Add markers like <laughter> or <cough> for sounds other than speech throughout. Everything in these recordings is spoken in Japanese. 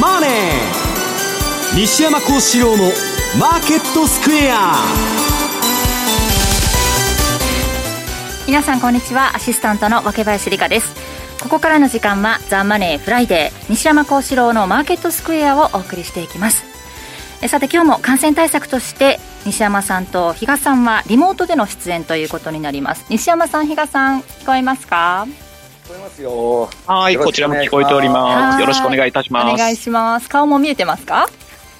マネー」西山孝四郎の「マーケットスクエア」皆さんこんにちは。アシスタントの若林理香です。ここからの時間はザ・マネーフライデー西山孝四郎のマーケットスクエアをお送りしていきます。さて今日も感染対策として西山さんと比嘉さんはリモートでの出演ということになります。西山さん比嘉さん聞こえますか？こえますよ。はいこちらも聞こえております。よろしくお願いいたします。お願いします。顔も見えてますか？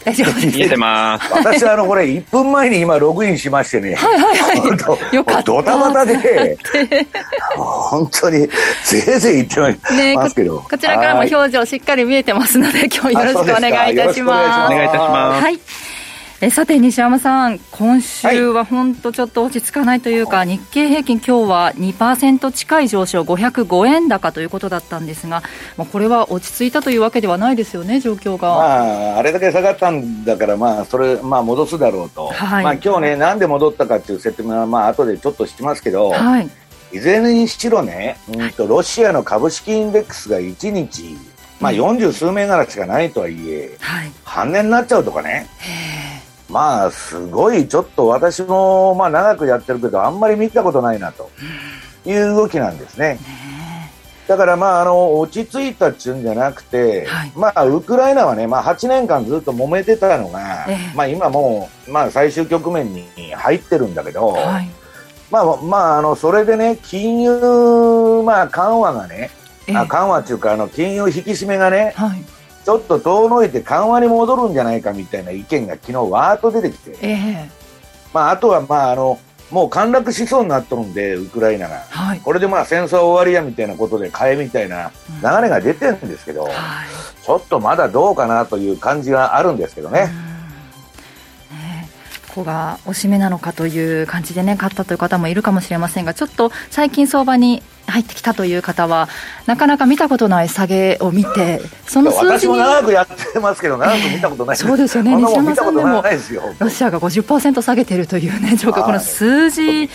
大丈夫です見えてます。<laughs> 私あのこれ1分前に今ログインしましてね。はいはいはい。よかった。ドタバタで。<laughs> 本当にぜいぜい言ってますけど、こちらからも表情しっかり見えてますので今日よろしくお願いいたします。お願いいたします。はいえさて西山さん、今週は本当ちょっと落ち着かないというか、はい、日経平均、今日は2%近い上昇、505円高ということだったんですが、まあ、これは落ち着いたというわけではないですよね、状況が。まあ、あれだけ下がったんだから、まあ、それ、まあ、戻すだろうと、はい、まあ今日ね、なんで戻ったかっていう説明は、まあ後でちょっとしますけど、はい、いずれにしろね、うんと、ロシアの株式インデックスが1日、まあ、40数銘柄しかないとはいえ、はい、半値になっちゃうとかね。まあ、すごい、ちょっと私も、まあ、長くやってるけど、あんまり見たことないなと。いう動きなんですね。だから、まあ、あの、落ち着いたっちゅうんじゃなくて、はい、まあ、ウクライナはね、まあ、8年間ずっと揉めてたのが、えー、まあ、今もう、まあ、最終局面に入ってるんだけど、はい、まあ、まあ、あの、それでね、金融、まあ、緩和がね、えー、あ緩和っていうか、あの、金融引き締めがね、はいちょっと遠のいて緩和に戻るんじゃないかみたいな意見が昨日わーっと出てきて、えー、まあ、あとは、まあ、あのもう陥落しそうになっとるんで、ウクライナが、はい、これでまあ戦争終わりやみたいなことで買えみたいな流れが出てるんですけど、うんはい、ちょっとまだどうかなという感じがあるんですけどね。ここがおしめなのかという感じでね買ったという方もいるかもしれませんがちょっと最近相場に入ってきたという方はなかなか見たことない下げを見てその数字私も長くやってますけど長く見たことない、えー、そうですよね。西山さんでもロシアが50%下げてるというね状況この数字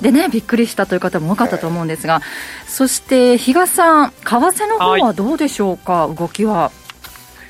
でねびっくりしたという方も多かったと思うんですが、そして比嘉さん為替の方はどうでしょうか、はい、動きは。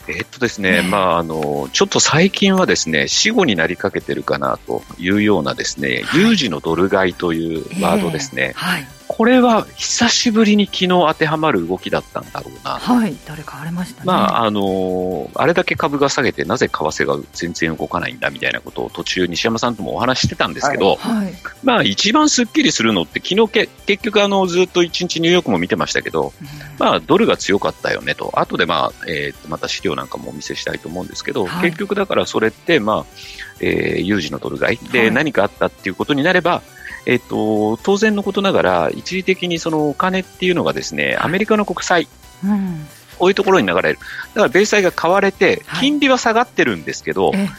えっとですね、まあ、あの、ちょっと最近はですね、死後になりかけてるかなというようなですね、有事のドル買いというワードですね。はい、これは久しぶりに昨日当てはまる動きだったんだろうな。はい、誰かありましたね。まあ、あのあれだけ株が下げて、なぜ為替が全然動かないんだみたいなことを途中、西山さんともお話してたんですけど、はい、まあ、一番すっきりするのって、昨日け結局あの、ずっと一日ニューヨークも見てましたけど、うん、まあ、ドルが強かったよねと、後でまあ、えー、また資料なんかもお見せしたいと思うんですけど、はい、結局だからそれって、まあ、えー、有事のドル買いで何かあったっていうことになれば、えっと、当然のことながら、一時的にそのお金っていうのがですね、アメリカの国債、うん、こういうところに流れる。だから米債が買われて、金利は下がってるんですけど、はい、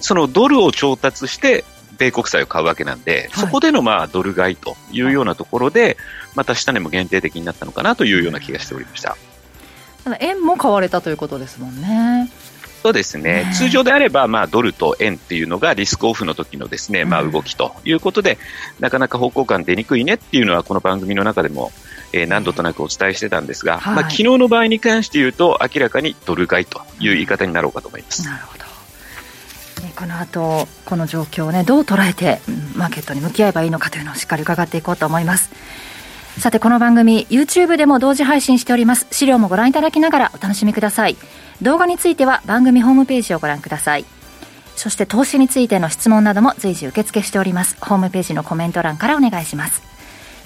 そのドルを調達して、米国債を買うわけなんで、はい、そこでのまあドル買いというようなところで、また下値も限定的になったのかなというような気がしておりました。円も買われたということですもんね。そうですね、通常であれば、まあ、ドルと円っていうのがリスクオフの時のですね、まあ、動きということで、なかなか方向感出にくいねっていうのは、この番組の中でも、えー、何度となくお伝えしてたんですが、はい、まあ、昨日の場合に関して言うと、明らかにドル買いという言い方になろうかと思います。なるほど。この後この状況を、ね、どう捉えてマーケットに向き合えばいいのかというのをしっかり伺っていこうと思います。さてこの番組 YouTube でも同時配信しております。資料もご覧いただきながらお楽しみください動画については番組ホームページをご覧ください。そして投資についての質問なども随時受付しております。ホームページのコメント欄からお願いします。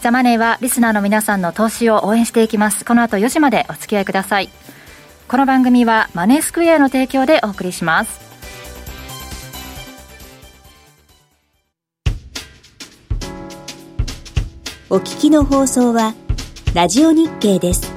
ザマネーはリスナーの皆さんの投資を応援していきます。この後4時までお付き合いください。この番組はマネースクエアの提供でお送りします。お聞きの放送はラジオ日経です。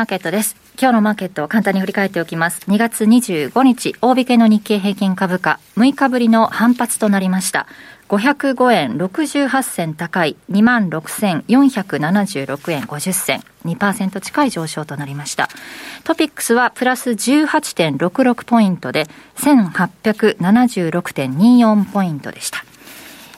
マーケットです。今日のマーケットを簡単に振り返っておきます。2月25日、大引けの日経平均株価、6日ぶりの反発となりました。505円68銭高い26,476円50銭2%近い上昇となりましたトピックスはプラス18.66ポイントで1876.24ポイントでした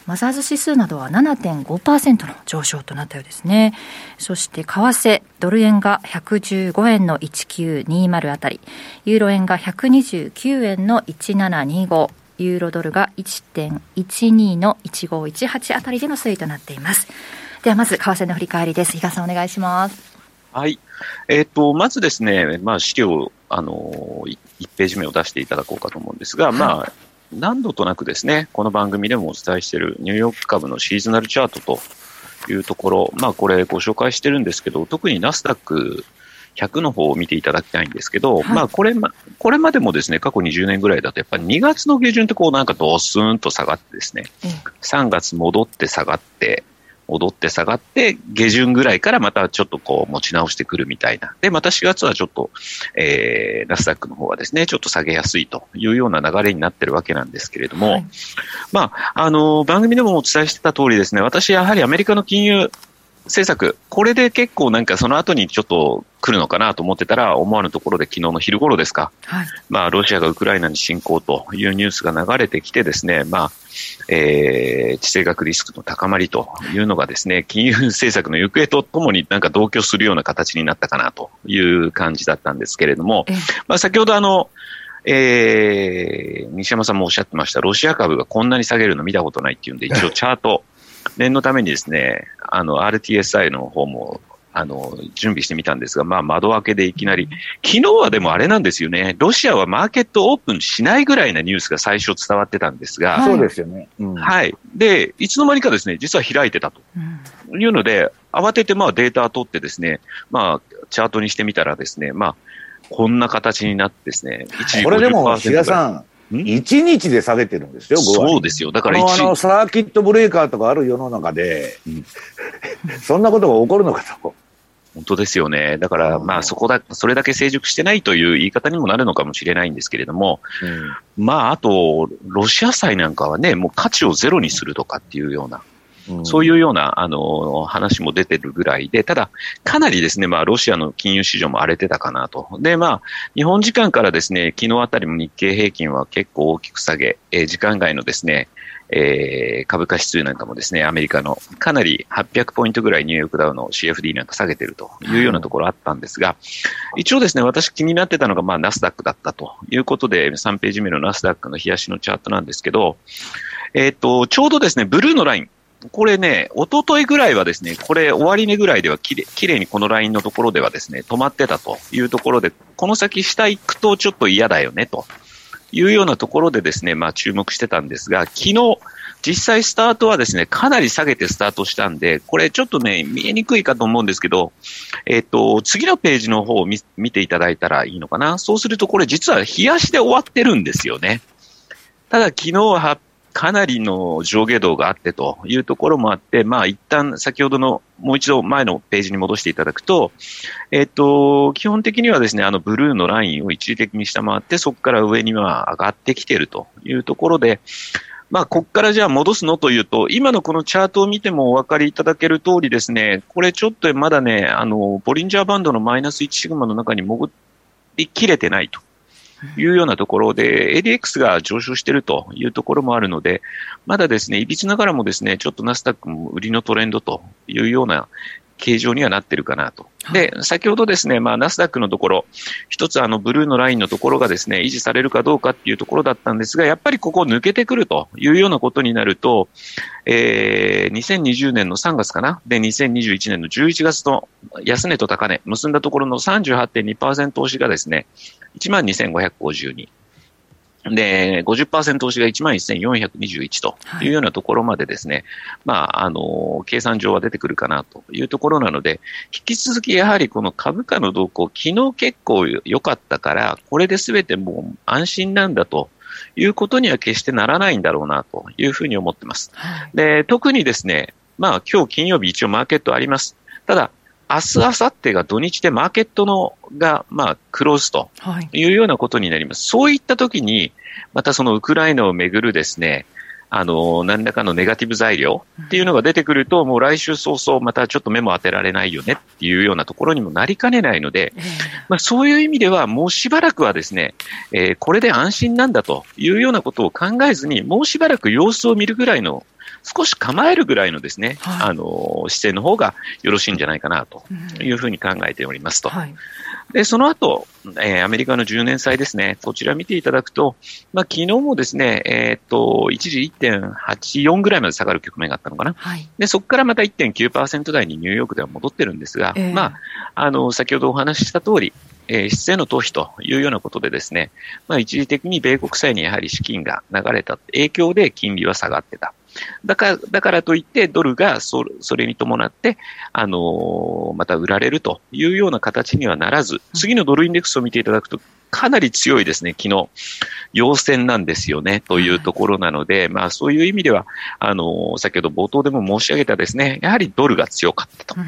マザーズ指数などは7.5%の上昇となったようですね。そして為替、ドル円が115円の1920あたり、ユーロ円が129円の1725、ユーロドルが1.12の1518あたりでの推移となっています。ではまず為替の振り返りです。比嘉さんお願いします。はい。えっ、ー、と、まずですね、まあ資料、あの、1ページ目を出していただこうかと思うんですが、はい、まあ、何度となくですね、この番組でもお伝えしているニューヨーク株のシーズナルチャートというところ、まあこれご紹介してるんですけど、特にナスダック100の方を見ていただきたいんですけど、はい、まあこれま、これまでもですね、過去20年ぐらいだとやっぱり2月の下旬ってこうなんかドスーンと下がってですね、うん、3月戻って下がって、戻って下がって、下旬ぐらいからまたちょっとこう持ち直してくるみたいな。で、また4月はちょっと、えー、ナスダックの方はですね、ちょっと下げやすいというような流れになってるわけなんですけれども、はい、まあ、あの、番組でもお伝えしてた通りですね、私やはりアメリカの金融政策、これで結構なんかその後にちょっと来るのかなと思ってたら、思わぬところで昨日の昼頃ですか、はい、まあ、ロシアがウクライナに侵攻というニュースが流れてきてですね、まあ、えー、地政学リスクの高まりというのがですね、<laughs> 金融政策の行方とともになんか同居するような形になったかなという感じだったんですけれども、まあ、先ほどあの、えー、西山さんもおっしゃってました、ロシア株がこんなに下げるの見たことないっていうんで、一応チャート、念のためにですね、あの、RTSI の方も、あの、準備してみたんですが、まあ、窓開けでいきなり、昨日はでもあれなんですよね、ロシアはマーケットオープンしないぐらいなニュースが最初伝わってたんですが、そうですよね。うん、はい。で、いつの間にかですね、実は開いてたと。いうので、慌ててまあデータを取ってですね、まあ、チャートにしてみたらですね、まあ、こんな形になってですね、これでも、比嘉さん、1日で下げてるんですよ、そうですよ。だからあの、サーキットブレーカーとかある世の中で、そんなことが起こるのかと。本当ですよね。だから、まあそこだ、それだけ成熟してないという言い方にもなるのかもしれないんですけれども、うん、まああと、ロシア債なんかはね、もう価値をゼロにするとかっていうような、そういうような、あの、話も出てるぐらいで、ただ、かなりですね、まあ、ロシアの金融市場も荒れてたかなと。で、まあ、日本時間からですね、昨日あたりも日経平均は結構大きく下げ、え、時間外のですね、えー、株価指数なんかもですね、アメリカのかなり800ポイントぐらいニューヨークダウの CFD なんか下げてるというようなところあったんですが、一応ですね、私気になってたのが、まあ、ナスダックだったということで、3ページ目のナスダックの冷やしのチャートなんですけど、えっ、ー、と、ちょうどですね、ブルーのライン、これね、おとといぐらいはですね、これ終値ぐらいではきれきれいにこのラインのところではですね、止まってたというところで、この先下行くとちょっと嫌だよねというようなところでですね、まあ注目してたんですが、昨日、実際スタートはですね、かなり下げてスタートしたんで、これちょっとね、見えにくいかと思うんですけど、えっ、と、次のページの方を見ていただいたらいいのかな。そうするとこれ実は冷やしで終わってるんですよね。ただ昨日はかなりの上下動があってというところもあって、まあ一旦先ほどのもう一度前のページに戻していただくと、えっ、と、基本的にはですね、あのブルーのラインを一時的に下回って、そこから上には上がってきているというところで、まあ、ここからじゃあ戻すのというと、今のこのチャートを見てもお分かりいただける通りですね、これちょっとまだね、あの、ボリンジャーバンドのマイナス1シグマの中に潜りきれてないと。いうようなところで、ADX が上昇しているというところもあるので、まだですね、いびつながらもですね、ちょっとナスダックも売りのトレンドというような形状にはなってるかなと。で、先ほどですね、まあ、ナスダックのところ、一つあの、ブルーのラインのところがですね、維持されるかどうかっていうところだったんですが、やっぱりここ抜けてくるというようなことになると、えー、2020年の3月かな？で、2021年の11月の安値と高値、結んだところの38.2%押しがですね、12,552。で、50%押しが11,421というようなところまでですね、はい、まあ、あの、計算上は出てくるかなというところなので、引き続きやはりこの株価の動向、昨日結構良かったから、これで全てもう安心なんだということには決してならないんだろうなというふうに思ってます。はい、で、特にですね、まあ今日金曜日一応マーケットあります。ただ、明日、明後日が土日でマーケットのが、まあ、クローズとい。うようなことになります。はい、そういった時に、またそのウクライナをめぐるですね、あの、何らかのネガティブ材料っていうのが出てくると、もう来週早々またちょっと目も当てられないよねっていうようなところにもなりかねないので、まあ、そういう意味ではもうしばらくはですね、えー、これで安心なんだというようなことを考えずに、もうしばらく様子を見るぐらいの少し構えるぐらいのですね、はい、あの姿勢の方がよろしいんじゃないかなというふうに考えておりますと。はい、で、その後、えー、アメリカの10年債ですね、こちら見ていただくと、まあ、昨日もですね、えー、っと、一時1.84ぐらいまで下がる局面があったのかな。はい、で、そこからまた1.9%台にニューヨークでは戻ってるんですが、えー、まあ、あの、先ほどお話しした通り、えー、質への投資というようなことでですね、まあ、一時的に米国債にやはり資金が流れた影響で金利は下がってた。だから、だからといって、ドルがそそれに伴って、あのー、また売られるというような形にはならず、次のドルインデックスを見ていただくと、かなり強いですね、昨日、陽線なんですよね、というところなので、まあそういう意味では、あの、先ほど冒頭でも申し上げたですね、やはりドルが強かったと。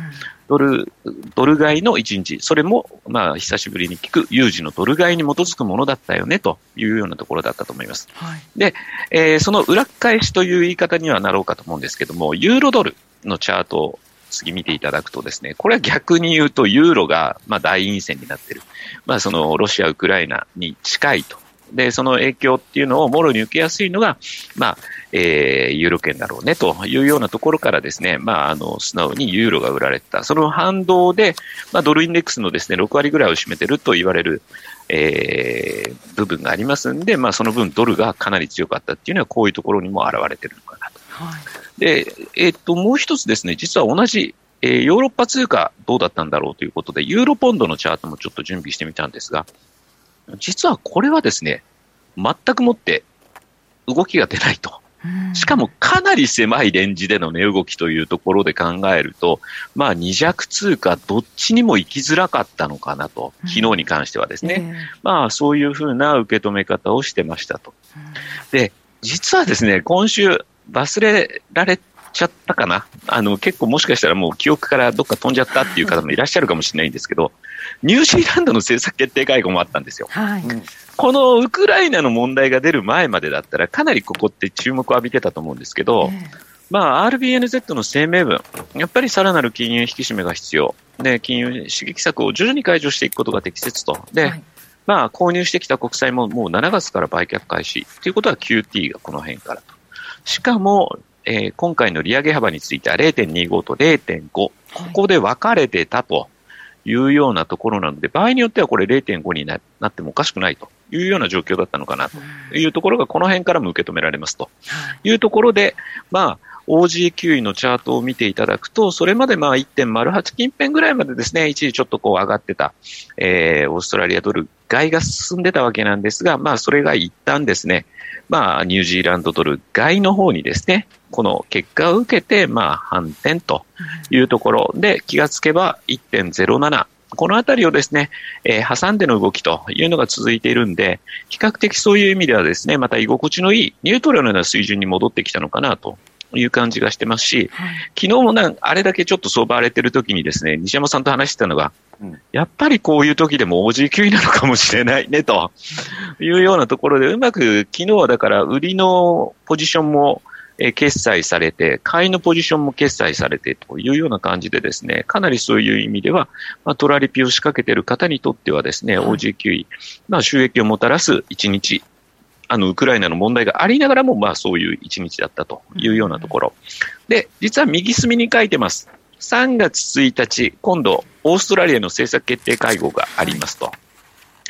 ドル、ドル買いの一日、それも、まあ久しぶりに聞く有事のドル買いに基づくものだったよね、というようなところだったと思います。はい、で、えー、その裏返しという言い方にはなろうかと思うんですけども、ユーロドルのチャート次見ていただくとですね、これは逆に言うとユーロが、まあ、大陰線になっている。まあ、そのロシア、ウクライナに近いと。で、その影響っていうのをもろに受けやすいのが、まあ、えー、ユーロ圏だろうねというようなところからですね、まあ、あの、素直にユーロが売られた。その反動で、まあ、ドルインデックスのですね、6割ぐらいを占めてると言われる、えー、部分がありますんで、まあ、その分ドルがかなり強かったっていうのは、こういうところにも現れてるのかなと。はいで、えー、っと、もう一つですね、実は同じ、えー、ヨーロッパ通貨どうだったんだろうということで、ユーロポンドのチャートもちょっと準備してみたんですが、実はこれはですね、全くもって動きが出ないと。しかもかなり狭いレンジでの値動きというところで考えると、まあ二弱通貨どっちにも行きづらかったのかなと、昨日に関してはですね。まあそういうふうな受け止め方をしてましたと。で、実はですね、今週忘れられちゃったかな？あの、結構もしかしたらもう記憶からどっか飛んじゃったっていう方もいらっしゃるかもしれないんですけど、ニュージーランドの政策決定会合もあったんですよ。はい、このウクライナの問題が出る前までだったら、かなりここって注目を浴びてたと思うんですけど、えー、まあ、RBNZ の声明文、やっぱりさらなる金融引き締めが必要。で、金融刺激策を徐々に解除していくことが適切と。で、はいまあ、購入してきた国債ももう7月から売却開始ということは QT がこの辺からと。しかも、えー、今回の利上げ幅については0.25と0.5、ここで分かれてたというようなところなので、場合によってはこれ0.5になってもおかしくないというような状況だったのかなとい。うところが、この辺からも受け止められますとい。うところで、まあ、OG9 位のチャートを見ていただくと、それまでまあ1.08近辺ぐらいまでですね、一時ちょっとこう上がってた、えー、オーストラリアドル買いが進んでたわけなんですが、まあそれが一旦ですね、まあ、ニュージーランドドル買いの方にですね、この結果を受けて、まあ、反転とい。うところで、気がつけば1.07、このあたりをですね、えー、挟んでの動きというのが続いているんで、比較的そういう意味ではですね、また居心地のいいニュートラルな水準に戻ってきたのかなという感じがしてますし、はい、昨日もなんあれだけちょっと相場荒れてる時にですね、西山さんと話してたのが、うん、やっぱりこういう時でも OG9 なのかもしれないね、というようなところで、うまく昨日はだから売りのポジションも、え決済されて、買いのポジションも決済されてというような感じでですね、かなりそういう意味では、まあ、トラリピを仕掛けている方にとってはですね、OG9 位、まあ、収益をもたらす1日あの、ウクライナの問題がありながらも、まあそういう1日だったというようなところ。で、実は右隅に書いてます。3月1日、今度、オーストラリアの政策決定会合がありますと。い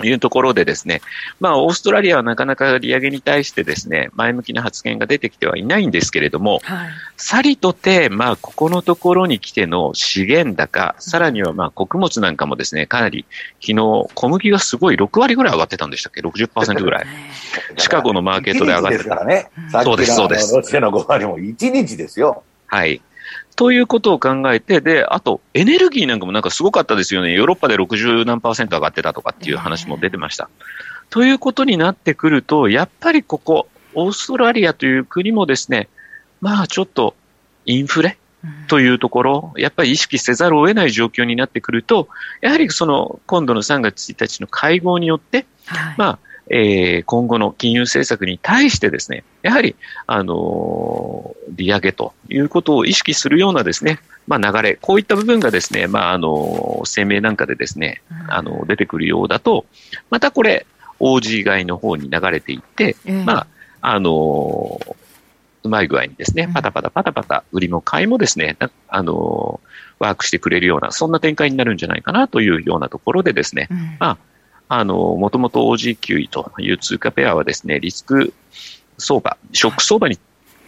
うところでですね、まあ、オーストラリアはなかなか利上げに対してですね、前向きな発言が出てきてはいないんですけれども、はい、さりとて、まあ、ここのところに来ての資源高、さらにはまあ、穀物なんかもですね、かなり、昨日、小麦がすごい6割ぐらい上がってたんでしたっけ ?60% ぐらい。<laughs> シカゴのマーケットで上がってた。からね。そうです、そうです。ロシアの5割も1日ですよ。はい。ということを考えて、で、あと、エネルギーなんかもなんかすごかったですよね。ヨーロッパで60何パーセント上がってたとかっていう話も出てました。ということになってくると、やっぱりここ、オーストラリアという国もですね、まあちょっとインフレというところ、やっぱり意識せざるを得ない状況になってくると、やはりその今度の3月1日の会合によって、はい、まあ、えー、今後の金融政策に対してですね、やはり、あのー、利上げということを意識するようなですね、まあ、流れ、こういった部分がですね、まあ、あのー、声明なんかでですね、あの、出てくるようだと、またこれ、OG 買いの方に流れていって、えー、まあ、あのうまい具合にですね、パタパタパタパタ、売りも買いもですね、あのワークしてくれるような、そんな展開になるんじゃないかなというようなところでですね、うん、まあ、あの、もともと OG9 位という通貨ペアはですね、リスク相場、ショック相場に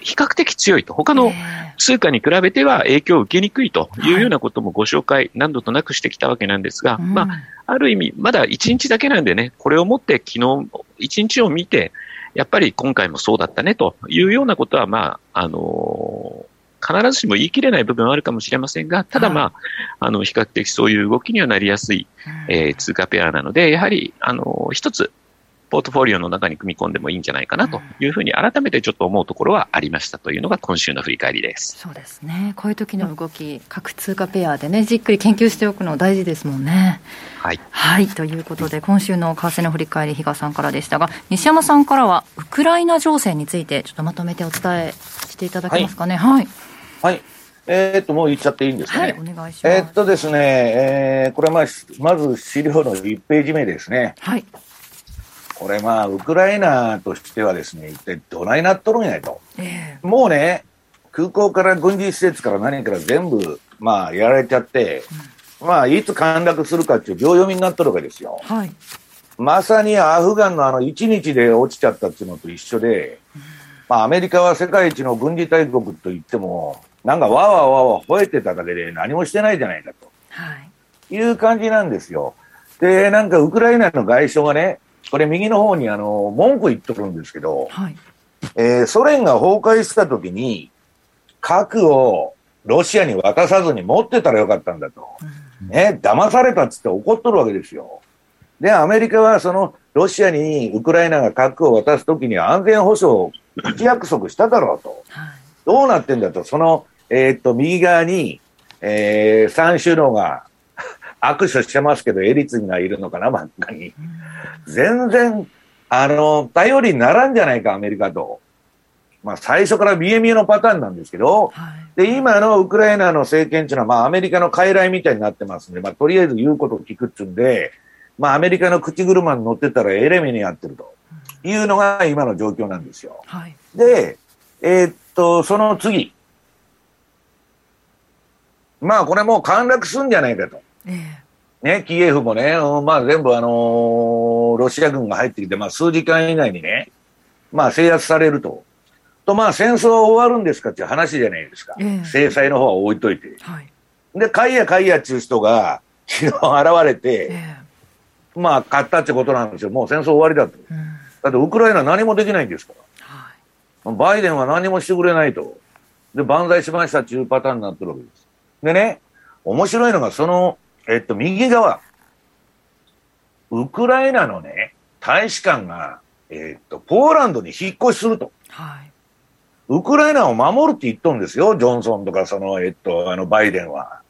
比較的強いと。他の通貨に比べては影響を受けにくいというようなこともご紹介何度となくしてきたわけなんですが、まあ、ある意味、まだ1日だけなんでね、これをもって昨日、1日を見て、やっぱり今回もそうだったねというようなことは、まあ、あのー、必ずしも言い切れない部分はあるかもしれませんが、ただまあ、あの、比較的そういう動きにはなりやすい、えー、通貨ペアなので、やはり、あのー、一つ、ポートフォリオの中に組み込んでもいいんじゃないかなというふうに改めてちょっと思うところはありましたというのが今週の振り返りです。そうですね、こういう時の動き、各通貨ペアでね、じっくり研究しておくの大事ですもんね。はい、はい、ということで、今週の為替の振り返り、比嘉さんからでしたが、西山さんからは、ウクライナ情勢について、ちょっとまとめてお伝えしていただけますかね。はい、はい、えー、っと、もう言っちゃっていいんですかね？はい、お願いします。えー、っとですね、えー、これまあ、まず資料の1ページ目ですね。はい。これまあ、ウクライナとしてはですね、一体どないなっとるんやと。えー、もうね、空港から軍事施設から何から全部、まあ、やられちゃって、うん、まあ、いつ陥落するかっていう秒読みになっとるわけですよ。はい。まさにアフガンのあの1日で落ちちゃったっていうのと一緒で、うん、まあ、アメリカは世界一の軍事大国と言っても、なんかわわわわ吠えてただけで何もしてないじゃないかと。はい。いう感じなんですよ。で、なんかウクライナの外相がね、これ右の方にあの、文句言っとるんですけど、はい、えー、ソ連が崩壊した時に、核をロシアに渡さずに持ってたらよかったんだと。うん、ね、騙されたっつって怒っとるわけですよ。で、アメリカはそのロシアにウクライナが核を渡すときに安全保障一約束しただろうと。はい、どうなってんだと。その、えー、っと、右側に、えー、3首脳が <laughs> 握手してますけど、エリツィンがいるのかな、真ん中に。全然、あの、頼りにならんじゃないか、アメリカと。まあ、最初から見え見えのパターンなんですけど、はい、で、今のウクライナの政権っていうのは、まあ、アメリカの傀儡みたいになってますんで、まあ、とりあえず言うことを聞くっつうんで、まあ、アメリカの口車に乗ってたらエレメにやってるというのが今の状況なんですよ。はい、で、えー、っと、その次。まあ、これもう陥落すんじゃないかと。えね、キエフもね、まあ全部あのー、ロシア軍が入ってきて、まあ数時間以内にね、まあ制圧されると。と、まあ戦争は終わるんですかっていう話じゃないですか。え制裁の方は置いといて。はい、で、カイヤカイヤっていう人が昨日 <laughs> 現れて、えまあ勝ったってことなんですよ。もう戦争終わりだと。うん、だってウクライナ何もできないんですから。はい、バイデンは何もしてくれないと。で、万歳しましたっていうパターンになってるわけです。でね、面白いのがその、えっと、右側、ウクライナのね、大使館が、えっと、ポーランドに引っ越しすると。はい。ウクライナを守るって言っとんですよ、ジョンソンとか、その、えっと、あの、バイデンは。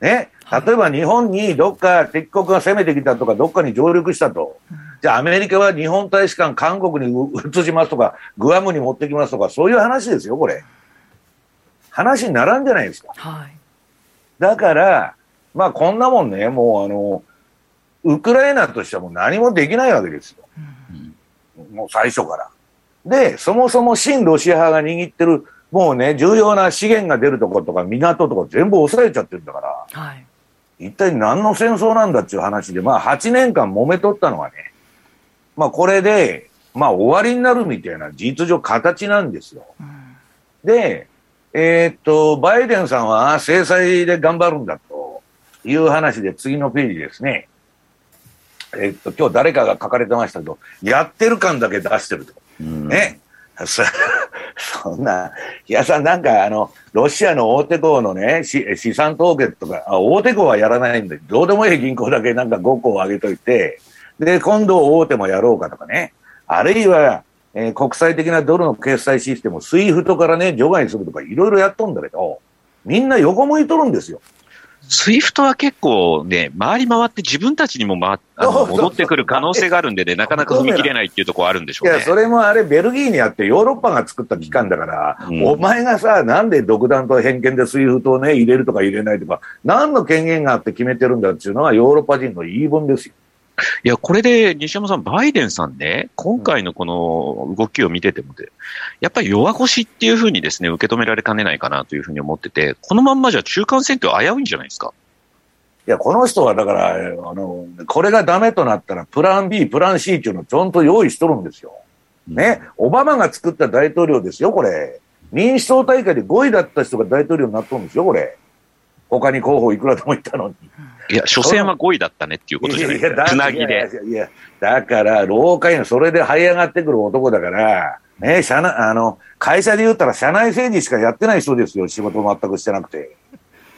ね。例えば日本にどっか敵国が攻めてきたとか、どっかに上陸したと。じゃあアメリカは日本大使館韓国に移しますとか、グアムに持ってきますとか、そういう話ですよ、これ。話にならんじゃないですか。はい。だから、まあこんなもんね、もうあの、ウクライナとしてはもう何もできないわけですよ。うん、もう最初から。で、そもそも新ロシア派が握ってる、もうね、重要な資源が出るところとか港とか全部抑えちゃってるんだから、はい、一体何の戦争なんだっていう話で、まあ8年間揉めとったのはね、まあこれで、まあ終わりになるみたいな事実上形なんですよ。うん、で、えー、っと、バイデンさんは制裁で頑張るんだと。いう話で次のページですね。えっと、今日誰かが書かれてましたけど、やってる感だけ出してると。うん、ね。そそんな、いやさんなんかあの、ロシアの大手行のね、資産凍結とか、あ大手行はやらないんで、どうでもいい銀行だけなんか5個上げといて、で、今度大手もやろうかとかね。あるいは、えー、国際的なドルの決済システムを SWIFT からね、除外するとかいろいろやっとんだけど、みんな横向いとるんですよ。 SWIFT は結構ね、回り回って自分たちにも、ま、あの戻ってくる可能性があるんでね、なかなか踏み切れないっていうところあるんでしょうね。いや、それもあれ、ベルギーにあってヨーロッパが作った機関だから、うん、お前がさ、なんで独断と偏見で SWIFT をね、入れるとか入れないとか、何の権限があって決めてるんだっていうのはヨーロッパ人の言い分ですよ。いや、これで西山さん、バイデンさんね、今回のこの動きを見ててもで、やっぱり弱腰っていうふうにですね、受け止められかねないかなというふうに思ってて、このまんまじゃ中間選挙危ういんじゃないですか？いや、この人はだから、あの、これがダメとなったら、プラン B、プラン C っていうのをちゃんと用意しとるんですよ。ね、オバマが作った大統領ですよ、これ。民主党大会で5位だった人が大統領になっとるんですよ、これ。他に候補いくらでもいたのに。いや、初戦は5位だったねっていうことじゃないですか。つなぎで。いや、だから、老獪のそれで這い上がってくる男だから、ね、社内、あの、会社で言ったら社内政治しかやってない人ですよ、仕事全くしてなくて。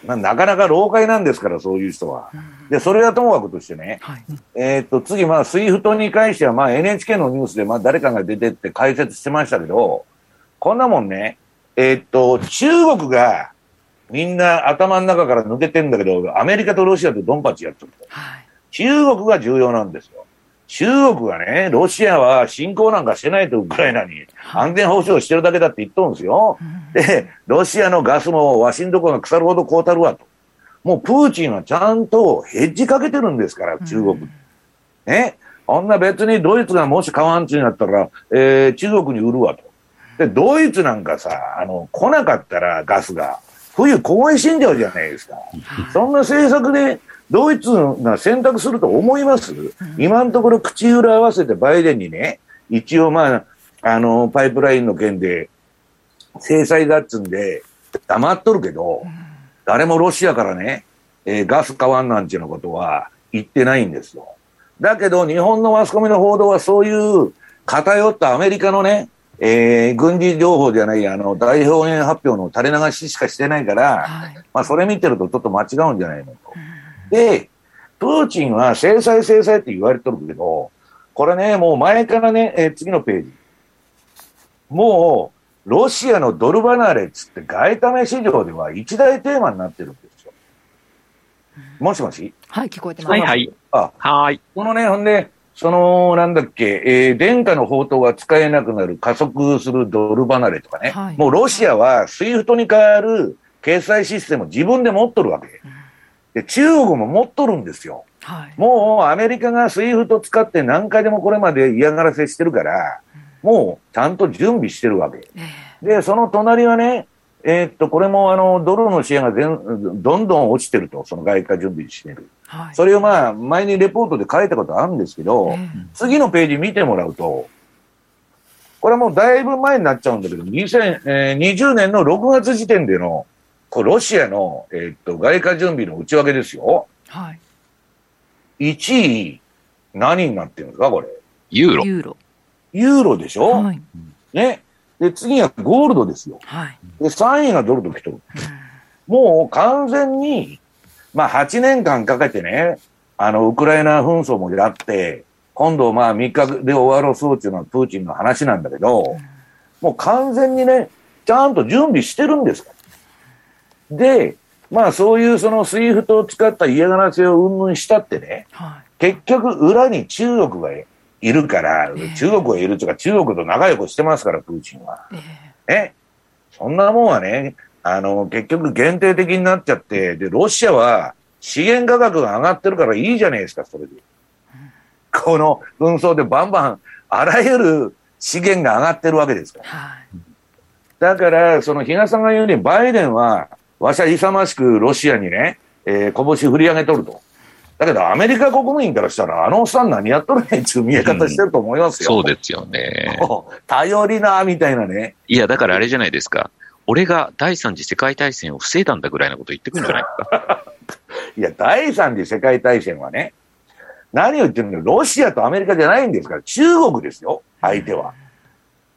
なかなか老獪なんですから、そういう人は。で、それはともかくとしてね、はい、えっと、次、まあ、 SWIFT に関しては、まあ、NHK のニュースで、まあ、誰かが出てって解説してましたけど、こんなもんね、えー、っと、中国が、みんな頭の中から抜けてんだけど、アメリカとロシアとドンパチやってると。はい、中国が重要なんですよ。中国がね、ロシアは侵攻なんかしてないとウクライナに安全保障してるだけだって言っとるんですよ。で、ロシアのガスもわしんとこが腐るほどこうたるわと。もうプーチンはちゃんとヘッジかけてるんですから、中国。ね。こんな別にドイツがもし買わんちになったら、えー、中国に売るわと。で、ドイツなんかさ、あの、来なかったらガスが、冬凍え死んじゃうじゃないですか。そんな政策でドイツが選択すると思います、今のところ口裏合わせてバイデンにね、一応まあ、あの、パイプラインの件で制裁だっつんで黙っとるけど、誰もロシアからね、えー、ガス買わんなんちゅうのことは言ってないんですよ。だけど日本のマスコミの報道はそういう偏ったアメリカのね、えー、軍事情報じゃない、あの、大表現発表の垂れ流ししかしてないから、はい、まあ、それ見てるとちょっと間違うんじゃないのと。で、プーチンは制裁制裁って言われてるけど、これね、もう前からね、えー、次のページ。もう、ロシアのドル離れっつって外為市場では一大テーマになってるんですよ。もしもし？はい、聞こえてます。はいはい。あ、はい。このね、ほんで、その、なんだっけ、えー、伝家の宝刀が使えなくなる加速するドル離れとかね。はい、もうロシアは SWIFT に代わる決済システムを自分で持っとるわけ。で、中国も持っとるんですよ。はい、もうアメリカが SWIFT 使って何回でもこれまで嫌がらせしてるから、うん、もうちゃんと準備してるわけ。えー、で、その隣はね、えー、っと、これもあの、ドルのシェアが全どんどん落ちてると、その外貨準備してる。はい、それをまあ、前にレポートで書いたことあるんですけど、えー、次のページ見てもらうと、これはもうだいぶ前になっちゃうんだけど、2020年の6月時点での、これロシアの、えー、っと、外貨準備の内訳ですよ。はい。1位、何になってるんですか、これ。ユーロ。ユーロ。ユーロでしょ？はい。ね。で、次はゴールドですよ。はい。で、3位がドルと来とる。もう完全に、まあ8年間かけてね、あの、ウクライナ紛争もやって、今度まあ3日で終わろうそうっていうのはプーチンの話なんだけど、もう完全にね、ちゃんと準備してるんです。で、まあそういうその SWIFT を使った嫌がらせを云々したってね、はい、結局裏に中国がいるから、えー、中国がいるというか中国と仲良くしてますから、プーチンは。えー、ね。そんなもんはね、あの、結局限定的になっちゃって、で、ロシアは資源価格が上がってるからいいじゃないですか、それで。この紛争でバンバン、あらゆる資源が上がってるわけですから。はい、だから、その比嘉さんが言うように、バイデンは、わしは勇ましくロシアにね、えー、拳振り上げとると。だけど、アメリカ国民からしたら、あのおっさん何やっとるねんっていう見え方してると思いますよ。うん、そうですよね。<laughs> 頼りな、みたいなね。いや、だからあれじゃないですか。俺が第三次世界大戦を防いだんだぐらいのこと言ってくるんじゃないか。<laughs> いや、第三次世界大戦はね、何を言ってるんだロシアとアメリカじゃないんですから、中国ですよ、相手は。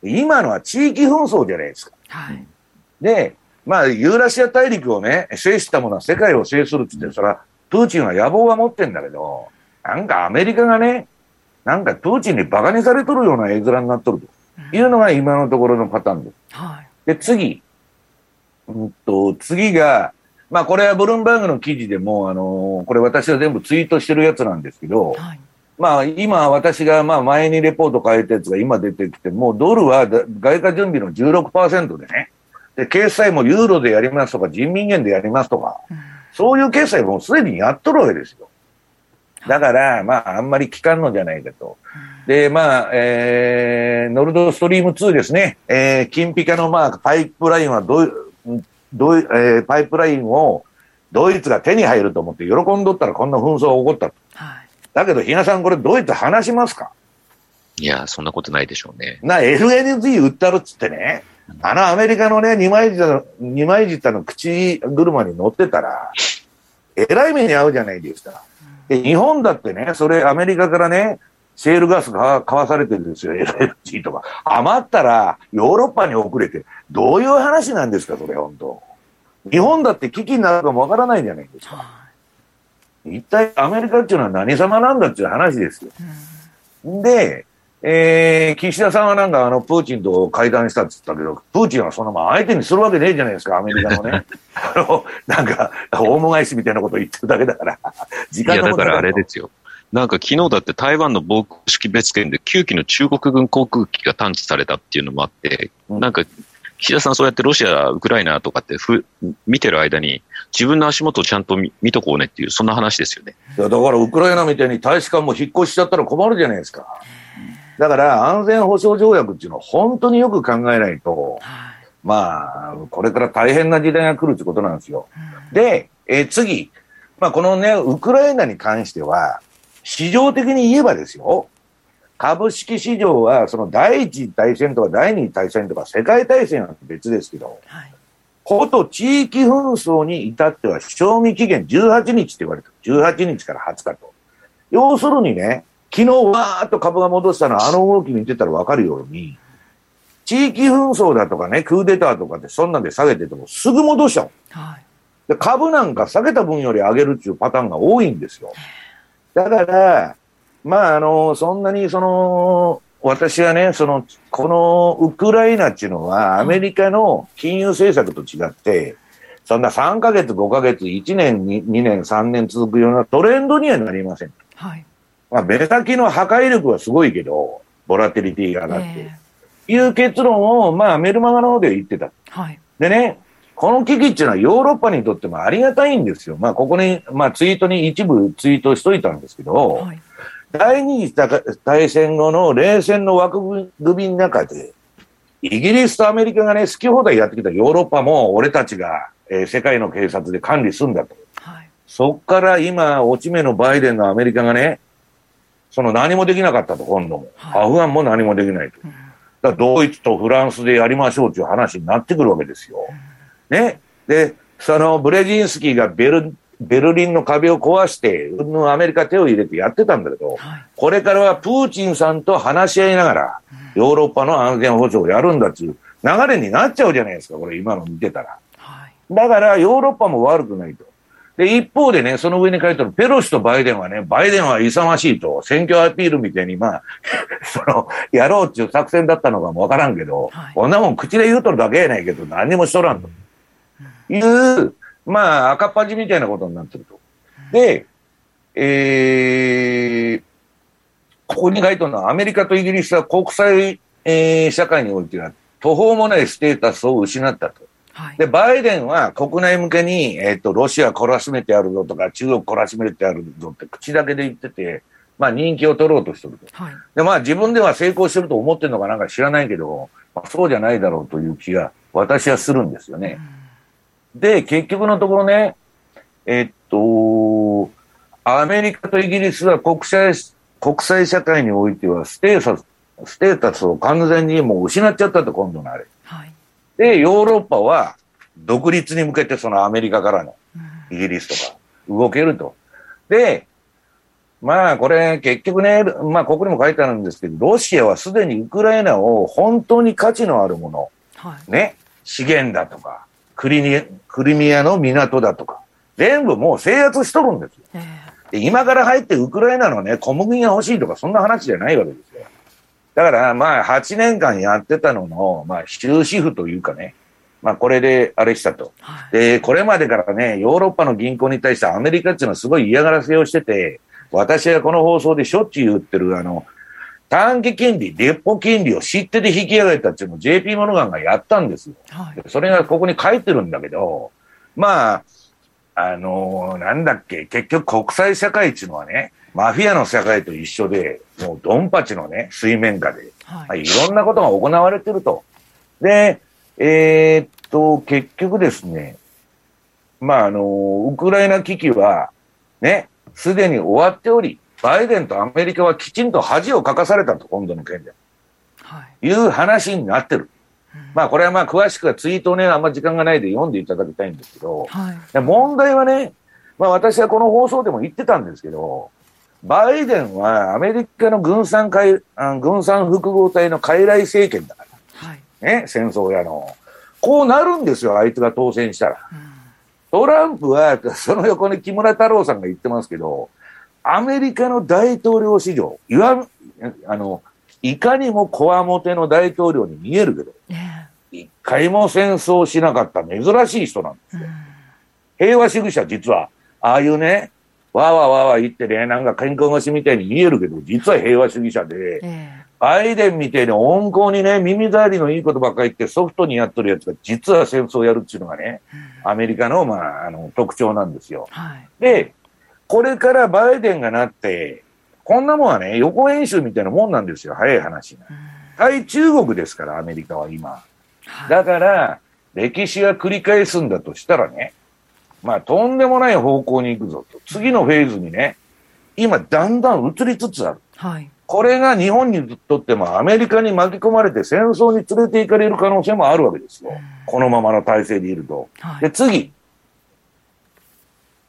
今のは地域紛争じゃないですか。はい、で、まあ、ユーラシア大陸をね、制したものは世界を制するって言って、それは、プーチンは野望は持ってんだけど、なんかアメリカがね、なんかプーチンに馬鹿にされとるような絵面になっとるというのが今のところのパターンです。はい、で、次、うんと、次が、まあこれはブルームバーグの記事でも、あのー、これ私は全部ツイートしてるやつなんですけど、はい、まあ今私がまあ前にレポート書いたやつが今出てきて、もうドルは外貨準備の16%でね、で、決済もユーロでやりますとか、人民元でやりますとか、うん、そういう決済もすでにやっとるわけですよ。だから、まあ、あんまり効かんのじゃないかと。で、まあ、えー、ノルドストリーム2ですね。えー、金ピカの、まあ、パイプラインはどう、どう、えー、パイプラインをドイツが手に入ると思って喜んどったらこんな紛争が起こったと。はい、だけど、比嘉さん、これドイツ話しますか？いや、そんなことないでしょうね。な、LNG 売ったるっつってね、あのアメリカのね、二枚舌の、二枚舌の口車に乗ってたら、えらい目に遭うじゃないですか。で、日本だってね、それアメリカからね、シェールガスが買わされてるんですよ、LNG とか。余ったらヨーロッパに遅れて、どういう話なんですか、それ、本当。日本だって危機になるかもわからないじゃないですか。一体アメリカっていうのは何様なんだっていう話ですよ。で、えー、岸田さんはなんかあの、プーチンと会談したって言ったけど、プーチンはそのまま相手にするわけねえじゃないですか、アメリカのね。<laughs> あの、なんか、大も返しみたいなことを言ってるだけだから。時 <laughs> 間いや、だからあれですよ。なんか昨日だって台湾の防空識別圏で9機の中国軍航空機が探知されたっていうのもあって、うん、なんか岸田さんそうやってロシア、ウクライナとかってふ見てる間に自分の足元をちゃんと見見とこうねっていう、そんな話ですよね。いや、だからウクライナみたいに大使館も引っ越しちゃったら困るじゃないですか。だから安全保障条約っていうのは本当によく考えないと、はい、まあ、これから大変な時代が来るってことなんですよ。うん、で、えー、次、まあこのね、ウクライナに関しては、市場的に言えばですよ、株式市場はその第一次大戦とか第二次大戦とか世界大戦は別ですけど、はい、こと地域紛争に至っては賞味期限18日って言われてる。18日から20日と。要するにね、昨日わーっと株が戻したのはあの動き見てたらわかるように、地域紛争だとかね、クーデターとかってそんなんで下げててもすぐ戻しちゃう。はい、で株なんか下げた分より上げるっていうパターンが多いんですよ。だから、まあ、あの、そんなにその、私はね、その、このウクライナっていうのはアメリカの金融政策と違って、そんな3ヶ月、5ヶ月、1年、2年、3年続くようなトレンドにはなりません。はい。まあ、目先の破壊力はすごいけど、ボラテリティが上がって。えー、いう結論を、まあ、メルマガの方で言ってた。はい。でね、この危機っていうのはヨーロッパにとってもありがたいんですよ。まあ、ここに、まあ、ツイートに一部ツイートしといたんですけど、はい、第二次大戦後の冷戦の枠組みの中で、イギリスとアメリカがね、好き放題やってきたヨーロッパも俺たちが、えー、世界の警察で管理するんだと。はい、そっから今、落ち目のバイデンのアメリカがね、その何もできなかったと、今度も。はい、アフガンも何もできないと。だドイツとフランスでやりましょうという話になってくるわけですよ。ね。で、そのブレジンスキーがベルベルリンの壁を壊して、アメリカ手を入れてやってたんだけど、はい、これからはプーチンさんと話し合いながら、ヨーロッパの安全保障をやるんだっていう流れになっちゃうじゃないですか、これ今の見てたら。はい、だからヨーロッパも悪くないと。で、一方でね、その上に書いてあるペロシとバイデンはね、バイデンは勇ましいと、選挙アピールみたいに、まあ、<laughs> その、やろうっていう作戦だったのかもわからんけど、はい、こんなもん口で言うとるだけやないけど、何にもしとらんと。いう、まあ、赤っ端みたいなことになってると。で、えー、ここに書いてあるのは、アメリカとイギリスは国際、えー、社会においては途方もないステータスを失ったと。はい、で、バイデンは国内向けに、えっ、ー、と、ロシア懲らしめてやるぞとか、中国懲らしめてやるぞって口だけで言ってて、まあ人気を取ろうとしてると。はい、で、まあ自分では成功してると思ってるのかなんか知らないけど、まあ、そうじゃないだろうという気が私はするんですよね。うん、で、結局のところね、えっと、アメリカとイギリスは国際、国際社会においてはステータス、ステータスを完全にもう失っちゃったと、今度のあれ。はいで、ヨーロッパは独立に向けてそのアメリカからのイギリスとか動けると。で、まあこれ結局ね、まあここにも書いてあるんですけど、ロシアはすでにウクライナを本当に価値のあるもの、はい、ね、資源だとか、クリニクリミアの港だとか、全部もう制圧しとるんですよ。で今から入ってウクライナのね、小麦が欲しいとかそんな話じゃないわけですよ。だからまあ8年間やってたのの、まあ終止符というかね、まあ、これであれしたと、はい、で、これまでからね、ヨーロッパの銀行に対してアメリカっていうのはすごい嫌がらせをしてて、私はこの放送でしょっちゅう言ってる、あの、短期金利、レポ金利を知ってて引き上げたっていうのを JP モルガンがやったんですよ。はい、それがここに書いてるんだけど、まあ、あのー、なんだっけ、結局国際社会っていうのはね、マフィアの社会と一緒で、もうドンパチのね、水面下で、はい、いろんなことが行われてると。で、えー、っと、結局ですね、まあ、あの、ウクライナ危機は、ね、すでに終わっており、バイデンとアメリカはきちんと恥をかかされたと、今度の件で。はい。いう話になってる。まあ、これはまあ、詳しくはツイートをね、あんま時間がないで読んでいただきたいんですけど、はい、問題はね、まあ、私はこの放送でも言ってたんですけど、バイデンはアメリカの軍産海軍産複合体の傀儡政権だから、はい、ね、戦争やの。こうなるんですよ、あいつが当選したら。うん、トランプは、その横に木村太郎さんが言ってますけど、アメリカの大統領史上、いわあの、いかにもこわもての大統領に見えるけど、一回も戦争しなかった珍しい人なんですよ。うん、平和主義者、実は、ああいうね、わーわーわーわー言ってね、なんか健康腰みたいに見えるけど、実は平和主義者で、えー、バイデンみたいに温厚にね、耳障りのいいことばっかり言ってソフトにやってるやつが実は戦争をやるっていうのがね、アメリカの、まあ、あの、特徴なんですよ。はい、で、これからバイデンがなって、こんなもんはね、予行演習みたいなもんなんですよ、早い話が。対中国ですから、アメリカは今。だから、歴史が繰り返すんだとしたらね、まあ、とんでもない方向に行くぞと。次のフェーズにね、今、だんだん移りつつある。はい。これが日本にとってもアメリカに巻き込まれて戦争に連れて行かれる可能性もあるわけですよ。このままの体制でいると。はい、で、次。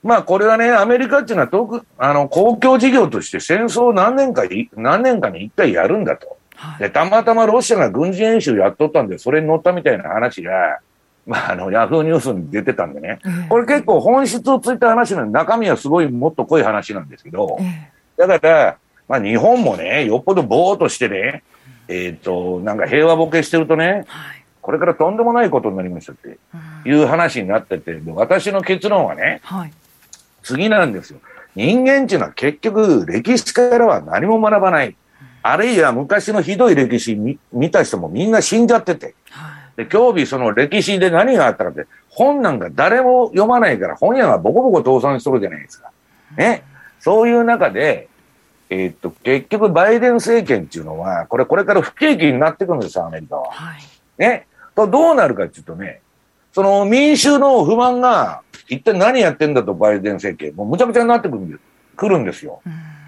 まあ、これはね、アメリカっていうのは特、あの、公共事業として戦争を何年か、何年かに一回やるんだと。はい、で、たまたまロシアが軍事演習やっとったんで、それに乗ったみたいな話が、まあ、あの、ヤフーニュースに出てたんでね、これ結構本質をついた話なんで、中身はすごいもっと濃い話なんですけど、だから、まあ日本もね、よっぽどぼーっとしてね、えっ、ー、と、なんか平和ボケしてるとね、これからとんでもないことになりましたっていう話になってて、私の結論はね、次なんですよ。人間っていうのは結局歴史からは何も学ばない。あるいは昔のひどい歴史見た人もみんな死んじゃってて。で、今日日その歴史で何があったかって、本なんか誰も読まないから、本屋がボコボコ倒産しとるじゃないですか。ね。そういう中で、えー、っと、結局バイデン政権っていうのは、これ、これから不景気になっていくんですよ、アメリカは。はい、ね。と、どうなるかっていうとね、その民衆の不満が、一体何やってんだと、バイデン政権。もうむちゃくちゃになってくるんです来るんですよ。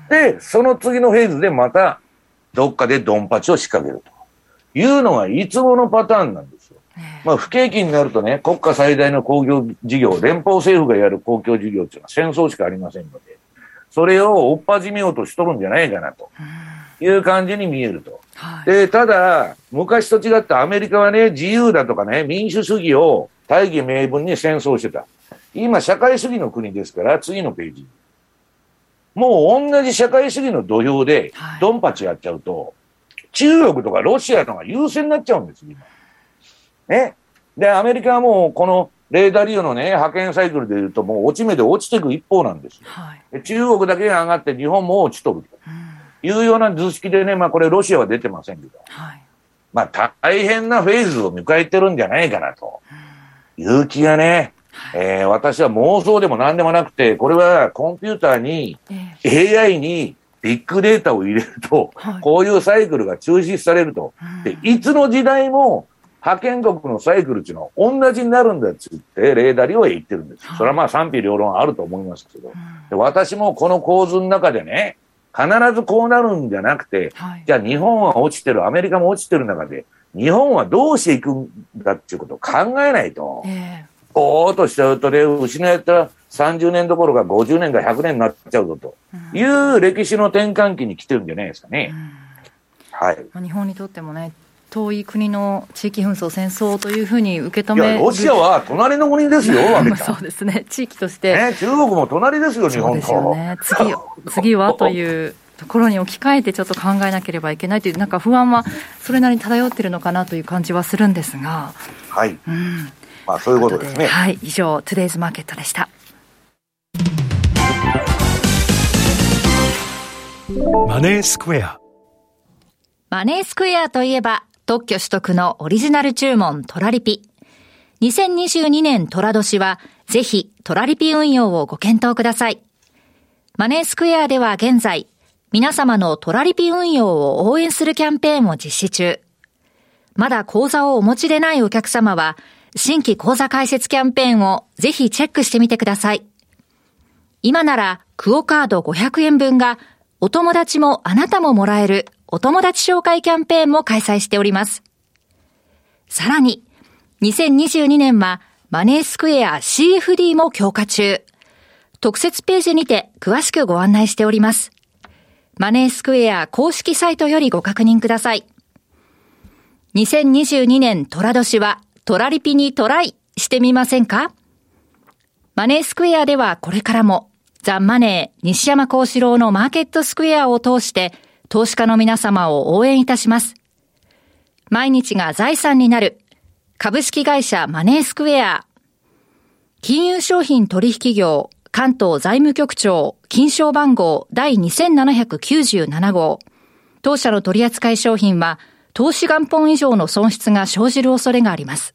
で、その次のフェーズでまた、どっかでドンパチを仕掛けるというのがいつものパターンなんです。まあ、不景気になるとね、国家最大の工業事業、連邦政府がやる公共事業っていうのは戦争しかありませんので、それを追っ始めようとしとるんじゃないかなという感じに見えると。で、ただ、昔と違ってアメリカはね、自由だとかね、民主主義を大義名分に戦争してた。今、社会主義の国ですから、次のページ。もう同じ社会主義の土俵で、ドンパチやっちゃうと、中国とかロシアのが優勢になっちゃうんです、今。ね。で、アメリカはもうこのレーダーリオのね、派遣サイクルでいうと、もう落ち目で落ちていく一方なんですよ。はい、中国だけが上がって日本も落ちとるというような図式でね、まあこれロシアは出てませんけど、はい、まあ大変なフェーズを迎えてるんじゃないかなという気がね、えー、私は妄想でも何でもなくて、これはコンピューターに、AI にビッグデータを入れると、こういうサイクルが中止されると。で、いつの時代も派遣国のサイクルっていうのは同じになるんだっつって、レーダーリオへ言ってるんです。それはまあ賛否両論あると思いますけど、で私もこの構図の中でね、必ずこうなるんじゃなくて、はい、じゃあ日本は落ちてる、アメリカも落ちてる中で、日本はどうしていくんだっていうことを考えないと、えー、ぼーっとしちゃうとね、失った30年どころか50年か100年になっちゃうぞという歴史の転換期に来てるんじゃないですかね。うん、はい。日本にとってもね、遠い国の地域紛争、戦争というふうに受け止めロシアは隣の国ですよ、そうですね、地域として、ね、中国も隣ですよ、日本と。ね、次次はというところに置き換えてちょっと考えなければいけないという、なんか不安はそれなりに漂っているのかなという感じはするんですが。はい。うん。まあそういうことですね。はい。以上、トゥデイズマーケットでした。マネースクエア。マネースクエアといえば、特許取得のオリジナル注文トラリピ。2022年トラ年は、ぜひトラリピ運用をご検討ください。マネースクエアでは現在、皆様のトラリピ運用を応援するキャンペーンを実施中。まだ口座をお持ちでないお客様は、新規口座開設キャンペーンをぜひチェックしてみてください。今なら、クオカード500円分が、お友達もあなたももらえるお友達紹介キャンペーンも開催しております。さらに、2022年はマネースクエア CFD も強化中。特設ページにて詳しくご案内しております。マネースクエア公式サイトよりご確認ください。2022年トラ年はトラリピにトライしてみませんか？マネースクエアではこれからもザ・マネー西山幸四郎のマーケットスクエアを通して投資家の皆様を応援いたします。毎日が財産になる株式会社マネースクエア金融商品取引業関東財務局長金賞番号第2797号当社の取扱い商品は投資元本以上の損失が生じる恐れがあります。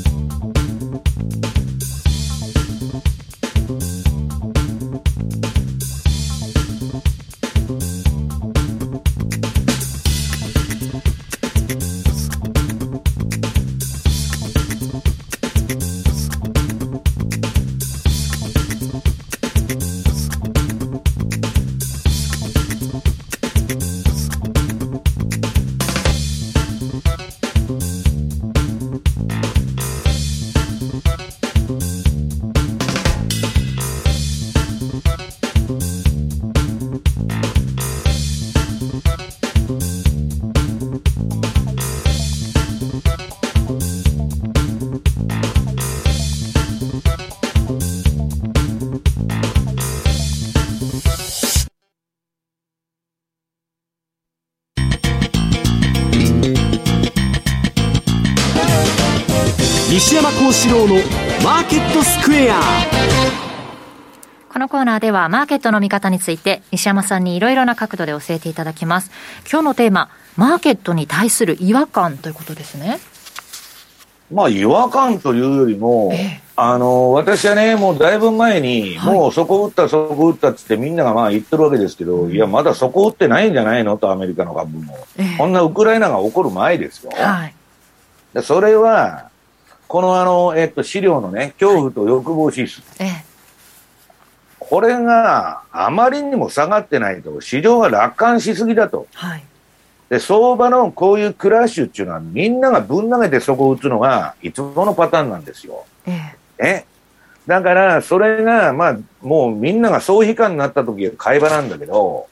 幸四郎のマーケットスクエア。このコーナーではマーケットの見方について西山さんにいろいろな角度で教えていただきます。今日のテーママーケットに対する違和感ということですね。まあ違和感というよりも、ええ、あの私はねもうだいぶ前に、はい、もうそこ打ったそこ打ったっつってみんながまあ言ってるわけですけど、うん、いやまだそこ打ってないんじゃないの？とアメリカの株も、え、こんなウクライナが起こる前ですよ、はい、でそれはこのあの、えっと、資料のね、恐怖と欲望指数。ええ、これがあまりにも下がってないと、市場が楽観しすぎだと。はい、で、相場のこういうクラッシュっていうのは、みんながぶん投げてそこを打つのが、いつものパターンなんですよ。ええ。ね。だから、それが、まあ、もうみんなが総悲観になった時は買い場なんだけど、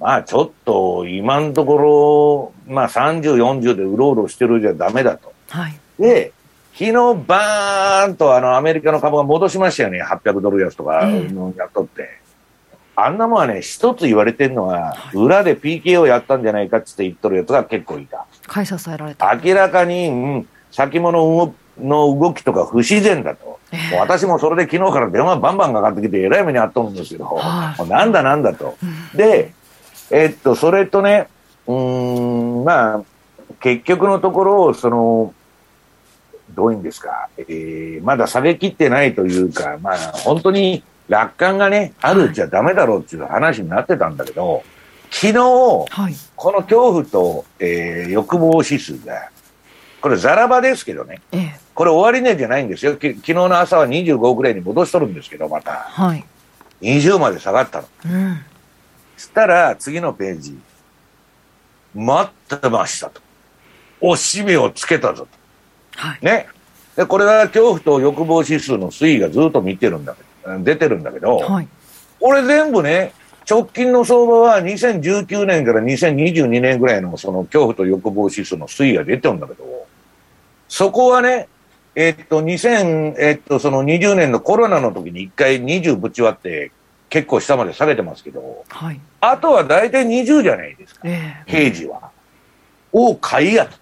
まあ、ちょっと、今のところ、まあ、30、40でうろうろしてるじゃダメだと。はい。で、昨日バーンとあのアメリカの株が戻しましたよね、800ドル安とかやっとって。あんなもんはね、一つ言われてるのは、裏で PK をやったんじゃないかって言っとるやつが結構いた。買い支えられた。明らかに、うん、先物の動きとか不自然だと。えー、私もそれで昨日から電話バンバンかかってきて、えらい目にあっとるんですけど、はなんだなんだと。うん、で、えっと、それとね、うん、まあ、結局のところ、その、どういうんですか、えー、まだ下げきってないというか、まあ、本当に楽観がね、あるじゃダメだろうっていう話になってたんだけど、昨日、はい、この恐怖と、えー、欲望指数が、これザラバですけどね、ええ、これ終値じゃないんですよ。昨日の朝は25ぐらいに戻しとるんですけど、また。はい。20まで下がったの。うん。したら、次のページ。待ってましたと。おしめをつけたぞと。はい、ね。で、これが恐怖と欲望指数の推移がずっと見てるんだけど、出てるんだけど、はい、これ全部ね、直近の相場は2019年から2022年ぐらいのその恐怖と欲望指数の推移が出てるんだけど、そこはね、えっと、2000、えっと、その20年のコロナの時に一回20ぶち割って結構下まで下げてますけど、はい、あとは大体20じゃないですか、えー、平時は。を買いやと。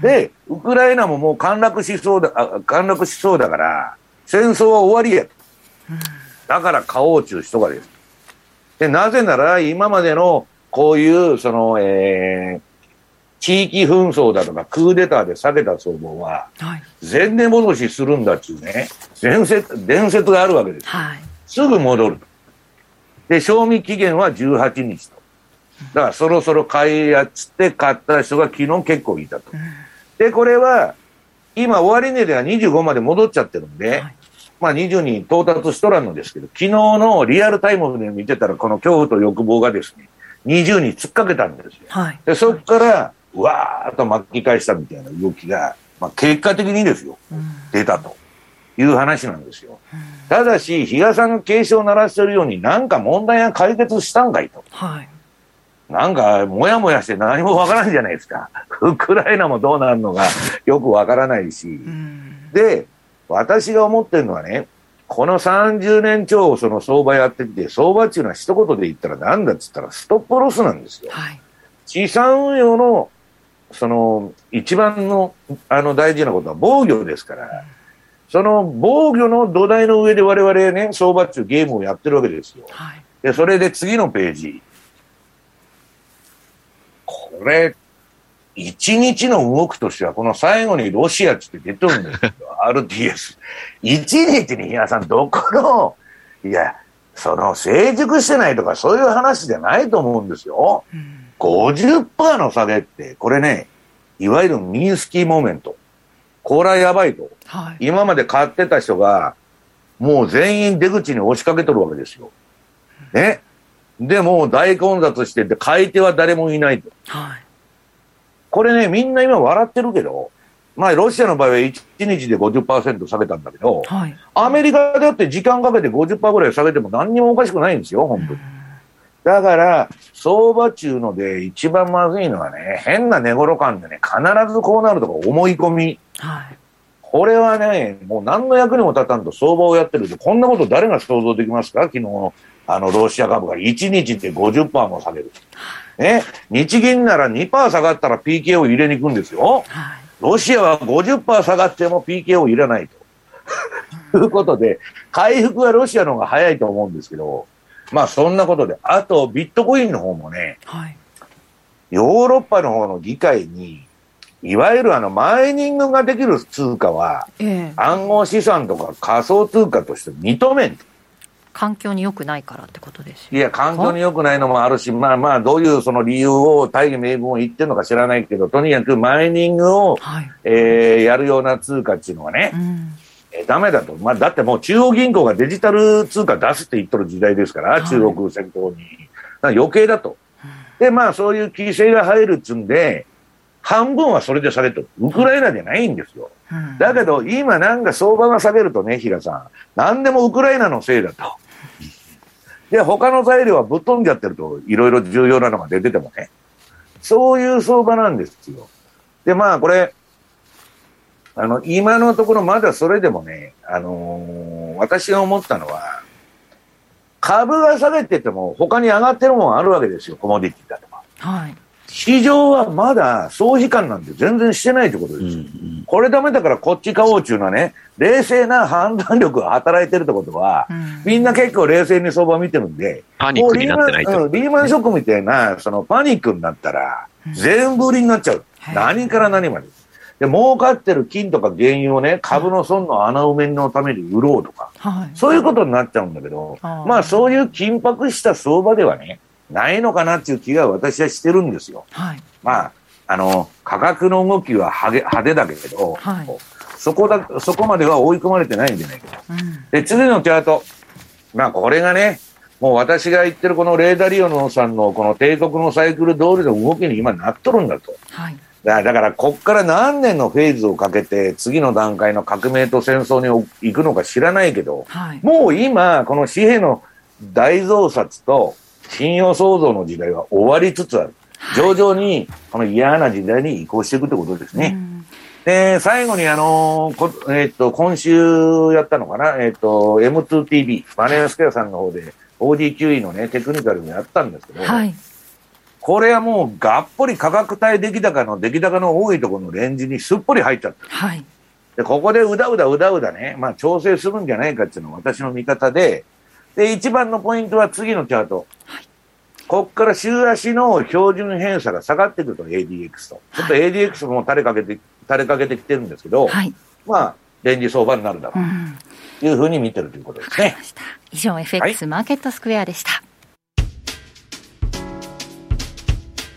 で、ウクライナももう陥落しそうだ、あ陥落しそうだから、戦争は終わりやと。だから買おうちゅう人がです。で、なぜなら今までのこういう、その、えー、地域紛争だとかクーデターで下げた相場は、前年戻しするんだっていうね、伝説、伝説があるわけです。はい、すぐ戻る。で、賞味期限は18日と。だからそろそろ買いやっつって買った人が昨日結構いたと。で、これは、今終値では25まで戻っちゃってるんで、はい、まあ20に到達しとらんのですけど、昨日のリアルタイムで見てたら、この恐怖と欲望がですね、20に突っかけたんですよ。はい、で、そこから、わーっと巻き返したみたいな動きが、まあ結果的にですよ、うん、出たという話なんですよ。うん、ただし、比嘉さんが警鐘を鳴らしてるように、なんか問題が解決したんかいと。はいなんか、もやもやして何もわからないじゃないですか。ウクライナもどうなるのかよくわからないし。で、私が思ってるのはね、この30年超その相場やってきて、相場っていうのは一言で言ったら何だっつったらストップロスなんですよ。はい、資産運用の、その、一番の、あの大事なことは防御ですから、その防御の土台の上で我々ね、相場っていうゲームをやってるわけですよ。はい、で、それで次のページ。これ、一日の動きとしては、この最後にロシアって出てるんですけど、<laughs> RTS。一日に皆さん、どこの、いや、その成熟してないとかそういう話じゃないと思うんですよ。うん、50%の下げって、これね、いわゆるミンスキーモーメント。これはやばいと。はい、今まで買ってた人が、もう全員出口に押しかけとるわけですよ。ね。で、もう大混雑してて、買い手は誰もいないと。はい。これね、みんな今笑ってるけど、まあ、ロシアの場合は1日で50%下げたんだけど、はい、アメリカだって時間かけて50%ぐらい下げても何にもおかしくないんですよ、本当に。だから、相場中ので一番まずいのはね、変な寝頃感でね、必ずこうなるとか思い込み。はい、これはね、もう何の役にも立たんと相場をやってると、こんなこと誰が想像できますか？昨日のあの、ロシア株が1日で50%も下げる。ね、日銀なら2%下がったら PK を入れに行くんですよ。ロシアは50%下がっても PK を入れないと。ということで、回復はロシアの方が早いと思うんですけど、まあそんなことで、あとビットコインの方もね、はい、ヨーロッパの方の議会に、いわゆるあのマイニングができる通貨は、えー、暗号資産とか仮想通貨として認めん。環境に良くないからってことですいや、環境に良くないのもあるし、まあまあ、どういうその理由を大義名分を言ってるのか知らないけど、とにかくマイニングを、はい、えー、やるような通貨っていうのはね、うんえダメだと。まあ、だってもう中央銀行がデジタル通貨出すって言っとる時代ですから、はい、中国先頭に。余計だと。で、まあ、そういう規制が入るっつんで、半分はそれで下げとる。ウクライナじゃないんですよ。うん、だけど、今なんか相場が下げるとね、平さん、何でもウクライナのせいだと。で、他の材料はぶっ飛んじゃってると、いろいろ重要なのが出ててもね。そういう相場なんですよ。で、まあ、これ、あの、今のところまだそれでもね、あのー、私が思ったのは、株が下げてても他に上がってるもんあるわけですよ、コモディティだとか。はい。市場はまだ総悲観なんて全然してないってことです。うんうん、これダメだからこっち買おうっていうのはね、冷静な判断力が働いてるってことは、うん、みんな結構冷静に相場を見てるんで、パニックになってないと。リーマンショックみたいな、そのパニックになったら、全部売りになっちゃう。うん、何から何まで。で、儲かってる金とか原油をね、株の損の穴埋めのために売ろうとか、はい、そういうことになっちゃうんだけど、まあそういう緊迫した相場ではね、ないのかなっていう気が私はしてるんですよ。はい、まあ、あの、価格の動きは派手派手だけど、はい、そこだ、そこまでは追い込まれてないんじゃないかと。うん、で、次のチャート。まあ、これがね、もう私が言ってるこのレーダリオノさんのこの帝国のサイクル通りの動きに今なっとるんだと。はい、だから、こっから何年のフェーズをかけて次の段階の革命と戦争に行くのか知らないけど、はい、もう今、この紙幣の大増刷と信用創造の時代は終わりつつある。徐々にこの嫌な時代に移行していくってことですね。で、最後にあのー、えっ、ー、と、今週やったのかな、えっ、ー、と、M2TV、マネースクエアさんの方で OD9E のね、テクニカルにやったんですけど、はい、これはもうがっぽり価格帯出来高の出来高の多いところのレンジにすっぽり入っちゃった。はい、で、ここでうだうだうだうだね、まあ調整するんじゃないかっていうのは私の見方で、で、一番のポイントは次のチャート。はい、こっから週足の標準偏差が下がってくると ADX と。ちょっと ADX も垂れかけて、垂れかけてきてるんですけど、はい、まあ、レンジ相場になるだろうというふうに見てるということですね。以上 FX マーケットスクエアでした。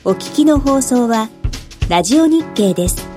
お聞きの放送は、ラジオ日経です。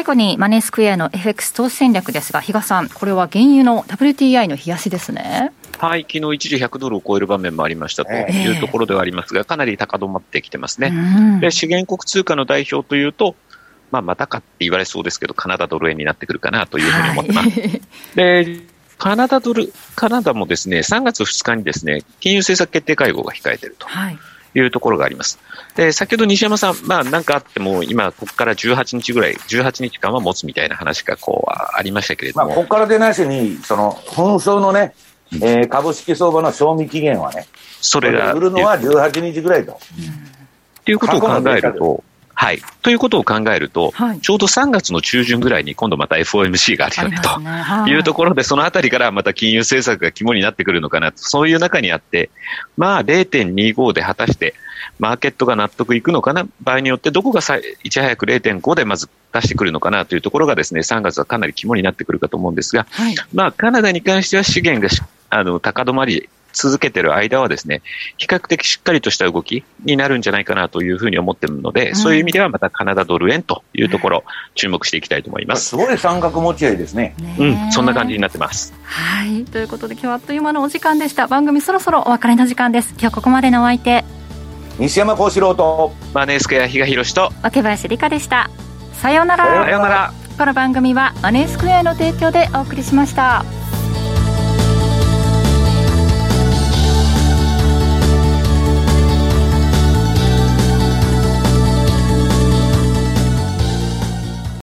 最後にマネースクエアの FX 投資戦略ですが比嘉さんこれは原油の WTI の冷やしですねはい、昨日一時100ドルを超える場面もありましたというところではありますが、かなり高止まってきてますね。で資源国通貨の代表というと、まあ、またかって言われそうですけど、カナダドル円になってくるかなというふうに思ってます。はい、でカナダドル、カナダもですね、3月2日にですね、金融政策決定会合が控えていると。はいいうところがあります。で、先ほど西山さん、まあなんかあっても、今、ここから18日ぐらい、18日間は持つみたいな話がこう、ありましたけれども。まあ、ここから出なしに、その、紛争のね、えー、株式相場の賞味期限はね、それが。売るのは18日ぐらいと。っていうことを考えると、はい。ということを考えると、はい、ちょうど3月の中旬ぐらいに今度また FOMC があるよねと、はい、いうところで、そのあたりからまた金融政策が肝になってくるのかなと、そういう中にあって、まあ0.25で果たして、マーケットが納得いくのかな、場合によってどこがいち早く0.5でまず出してくるのかなというところがですね、3月はかなり肝になってくるかと思うんですが、はい、まあカナダに関しては資源があの高止まり続けてる間はですね、比較的しっかりとした動きになるんじゃないかなというふうに思ってるので、うん、そういう意味ではまたカナダドル円というところ、注目していきたいと思います。すごい三角持ち合いですね。うん、そんな感じになってます。はい。ということで今日はあっという間のお時間でした。番組そろそろお別れの時間です。今日ここまでのお相手。西山幸四郎とマネースクエア比嘉宏と若林理香でした。さようなら。さようなら。この番組はマネースクエアの提供でお送りしました。